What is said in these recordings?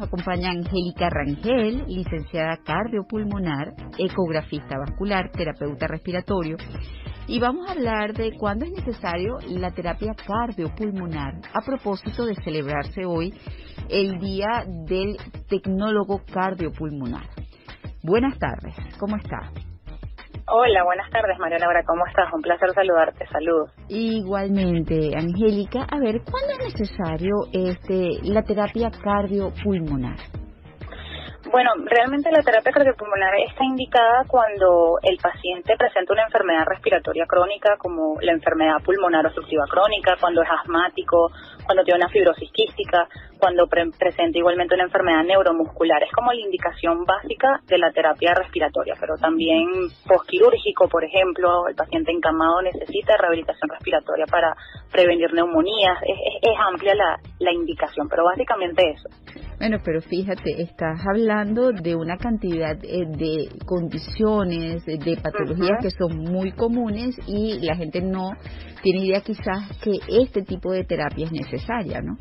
Acompaña Angélica Rangel, licenciada cardiopulmonar, ecografista vascular, terapeuta respiratorio. Y vamos a hablar de cuándo es necesario la terapia cardiopulmonar a propósito de celebrarse hoy el Día del Tecnólogo Cardiopulmonar. Buenas tardes, ¿cómo está? Hola, buenas tardes María ¿cómo estás? Un placer saludarte, saludos. Igualmente, Angélica, a ver, ¿cuándo es necesario este la terapia cardiopulmonar? Bueno, realmente la terapia cardiopulmonar está indicada cuando el paciente presenta una enfermedad respiratoria crónica como la enfermedad pulmonar obstructiva crónica, cuando es asmático, cuando tiene una fibrosis quística, cuando presenta igualmente una enfermedad neuromuscular. Es como la indicación básica de la terapia respiratoria, pero también postquirúrgico, por ejemplo, el paciente encamado necesita rehabilitación respiratoria para prevenir neumonías. Es, amplia la, la indicación, pero básicamente eso. Bueno, pero fíjate, estás hablando de una cantidad eh, de condiciones, de patologías que son muy comunes y la gente no tiene idea quizás que este tipo de terapia es necesaria, ¿no?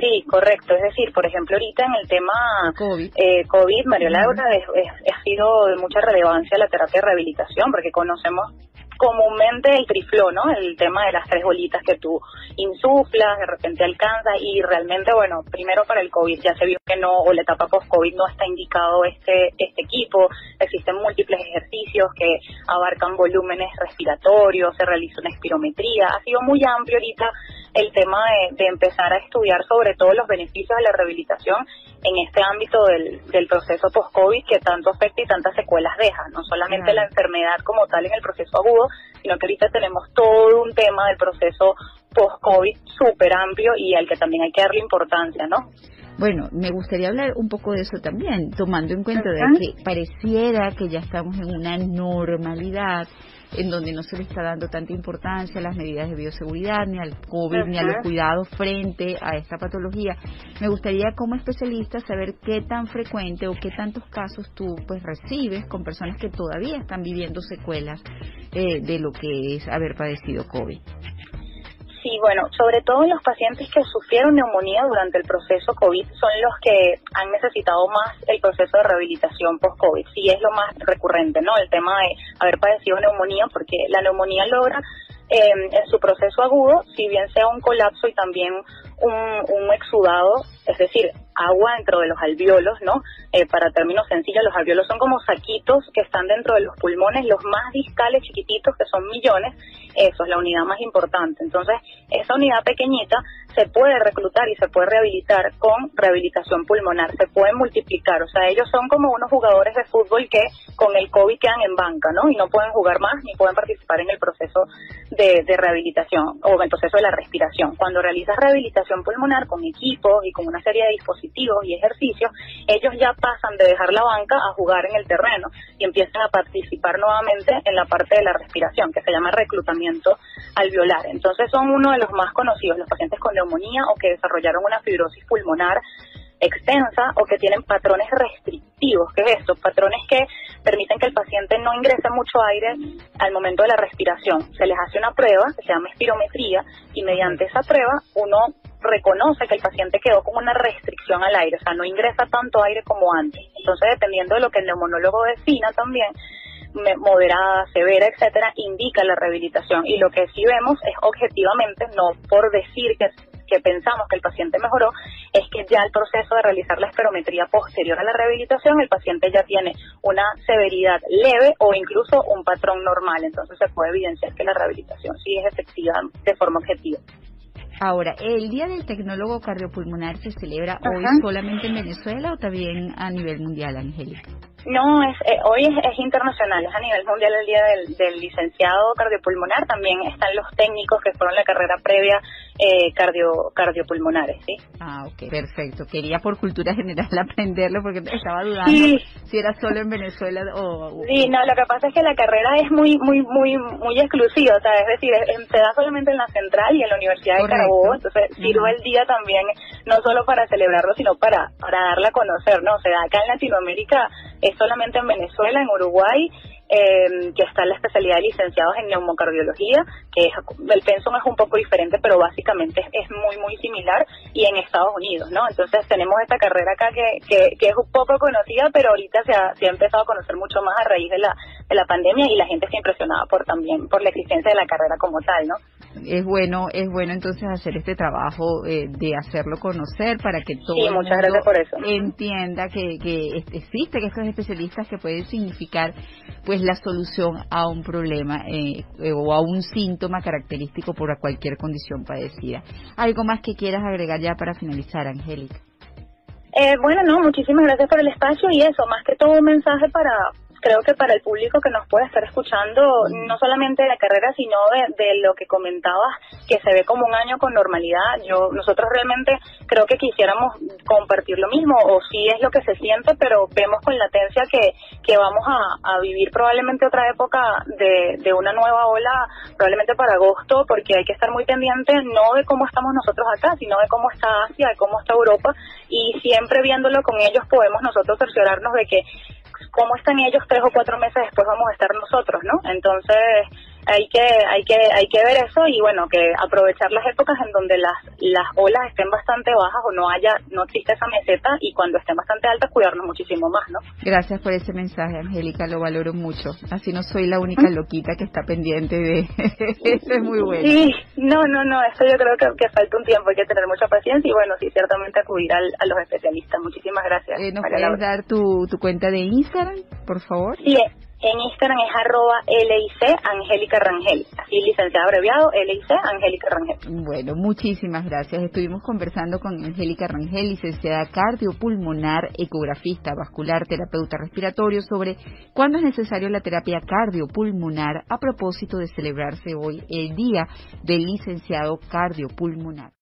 Sí, correcto. Es decir, por ejemplo, ahorita en el tema COVID, eh, COVID Mario Laura, ha sido de mucha relevancia la terapia de rehabilitación porque conocemos comúnmente el trifló, ¿no? El tema de las tres bolitas que tú insuflas, de repente alcanzas y realmente, bueno, primero para el COVID ya se vio que no, o la etapa post-COVID no está indicado este, este equipo, existen múltiples ejercicios que abarcan volúmenes respiratorios, se realiza una espirometría, ha sido muy amplio ahorita el tema de, de empezar a estudiar sobre todo los beneficios de la rehabilitación en este ámbito del, del proceso post-COVID que tanto afecta y tantas secuelas deja, no solamente la enfermedad como tal en el proceso agudo, sino que ahorita tenemos todo un tema del proceso post-COVID súper amplio y al que también hay que darle importancia, ¿no? Bueno, me gustaría hablar un poco de eso también, tomando en cuenta de que pareciera que ya estamos en una normalidad en donde no se le está dando tanta importancia a las medidas de bioseguridad, ni al COVID, ni a los cuidados frente a esta patología. Me gustaría como especialista saber qué tan frecuente o qué tantos casos tú pues recibes con personas que todavía están viviendo secuelas eh, de lo que es haber padecido COVID. Sí, bueno, sobre todo los pacientes que sufrieron neumonía durante el proceso COVID son los que han necesitado más el proceso de rehabilitación post-COVID. Sí, es lo más recurrente, ¿no? El tema de haber padecido neumonía, porque la neumonía logra eh, en su proceso agudo, si bien sea un colapso y también un, exudado, es decir, agua dentro de los alveolos, ¿no? Eh, para términos sencillos, los alveolos son como saquitos que están dentro de los pulmones, los más discales, chiquititos, que son millones, eso es la unidad más importante. Entonces, esa unidad pequeñita se puede reclutar y se puede rehabilitar con rehabilitación pulmonar, se puede multiplicar, o sea, ellos son como unos jugadores de fútbol que con el COVID quedan en banca, ¿no? Y no pueden jugar más ni pueden participar en el proceso de, de rehabilitación o el proceso de la respiración. Cuando realizas rehabilitación pulmonar con equipos y con una serie de dispositivos, y ejercicios, ellos ya pasan de dejar la banca a jugar en el terreno y empiezan a participar nuevamente en la parte de la respiración, que se llama reclutamiento alveolar. Entonces son uno de los más conocidos, los pacientes con neumonía o que desarrollaron una fibrosis pulmonar extensa o que tienen patrones restrictivos. ¿Qué es esto? Patrones que permiten que el paciente no ingrese mucho aire al momento de la respiración. Se les hace una prueba que se llama espirometría y mediante esa prueba uno reconoce que el paciente quedó con una restricción al aire, o sea, no ingresa tanto aire como antes. Entonces, dependiendo de lo que el neumonólogo defina también, moderada, severa, etcétera, indica la rehabilitación. Y lo que sí vemos es objetivamente, no por decir que, que pensamos que el paciente mejoró, es que ya el proceso de realizar la esperometría posterior a la rehabilitación, el paciente ya tiene una severidad leve o incluso un patrón normal. Entonces se puede evidenciar que la rehabilitación sí es efectiva de forma objetiva. Ahora, ¿el Día del Tecnólogo Cardiopulmonar se celebra hoy solamente en Venezuela o también a nivel mundial, Angélica? No, es, eh, hoy es, internacional, es a nivel mundial el día del, licenciado cardiopulmonar. También están los técnicos que fueron la carrera previa eh, cardio, cardiopulmonares, ¿sí? Ah, ok, perfecto. Quería por cultura general aprenderlo porque estaba dudando si era solo en Venezuela o, Sí, no, lo que pasa es que la carrera es muy, muy, muy, muy exclusiva, o sea, es decir, se da solamente en la central y en la Universidad de Entonces sirve el día también no solo para celebrarlo, sino para, para darla a conocer, ¿no? O sea, acá en Latinoamérica es solamente en Venezuela, en Uruguay eh, que está la especialidad de licenciados en neumocardiología, que es, el pensum es un poco diferente, pero básicamente es, muy, muy similar, y en Estados Unidos, ¿no? Entonces tenemos esta carrera acá que, que, es un poco conocida, pero ahorita se ha, se ha empezado a conocer mucho más a raíz de la, de la pandemia y la gente está impresionada por también por la existencia de la carrera como tal, ¿no? Es bueno, es bueno entonces hacer este trabajo eh, de hacerlo conocer para que todo el mundo entienda que, que existe que estos especialistas que pueden significar pues la solución a un problema eh, o a un síntoma característico por cualquier condición padecida. ¿Algo más que quieras agregar ya para finalizar, Angélica? Eh, bueno, no, muchísimas gracias por el espacio y eso, más que todo un mensaje para, creo que para el público que nos puede estar escuchando, no solamente de la carrera, sino de, lo que comentabas, que se ve como un año con normalidad. Yo, nosotros realmente creo que quisiéramos compartir lo mismo, o sí es lo que se siente, pero vemos con latencia que, que vamos a, vivir probablemente otra época de, de una nueva ola, probablemente para agosto, porque hay que estar muy pendiente no de cómo estamos nosotros acá, sino de cómo está Asia, de cómo está Europa, y siempre viéndolo con ellos podemos nosotros cerciorarnos de que cómo están ellos tres o cuatro meses después vamos a estar nosotros, ¿no? Entonces, hay que hay que hay que ver eso y bueno que aprovechar las épocas en donde las las olas estén bastante bajas o no haya no existe esa meseta y cuando estén bastante altas cuidarnos muchísimo más no gracias por ese mensaje Angélica lo valoro mucho. Así no soy la única loquita que está pendiente de eso es muy bueno. Sí no no no esto yo creo que, que, falta un tiempo hay que tener mucha paciencia y bueno sí ciertamente acudir al, a los especialistas. Muchísimas gracias eh, nos puedes dar tu, tu cuenta de Instagram por favor sí en Instagram es arroba LIC Angélica Rangel, así licenciada abreviado LIC Angélica Rangel. Bueno, muchísimas gracias. Estuvimos conversando con Angélica Rangel, licenciada cardiopulmonar, ecografista vascular, terapeuta respiratorio, sobre cuándo es necesario la terapia cardiopulmonar a propósito de celebrarse hoy el Día del Licenciado Cardiopulmonar.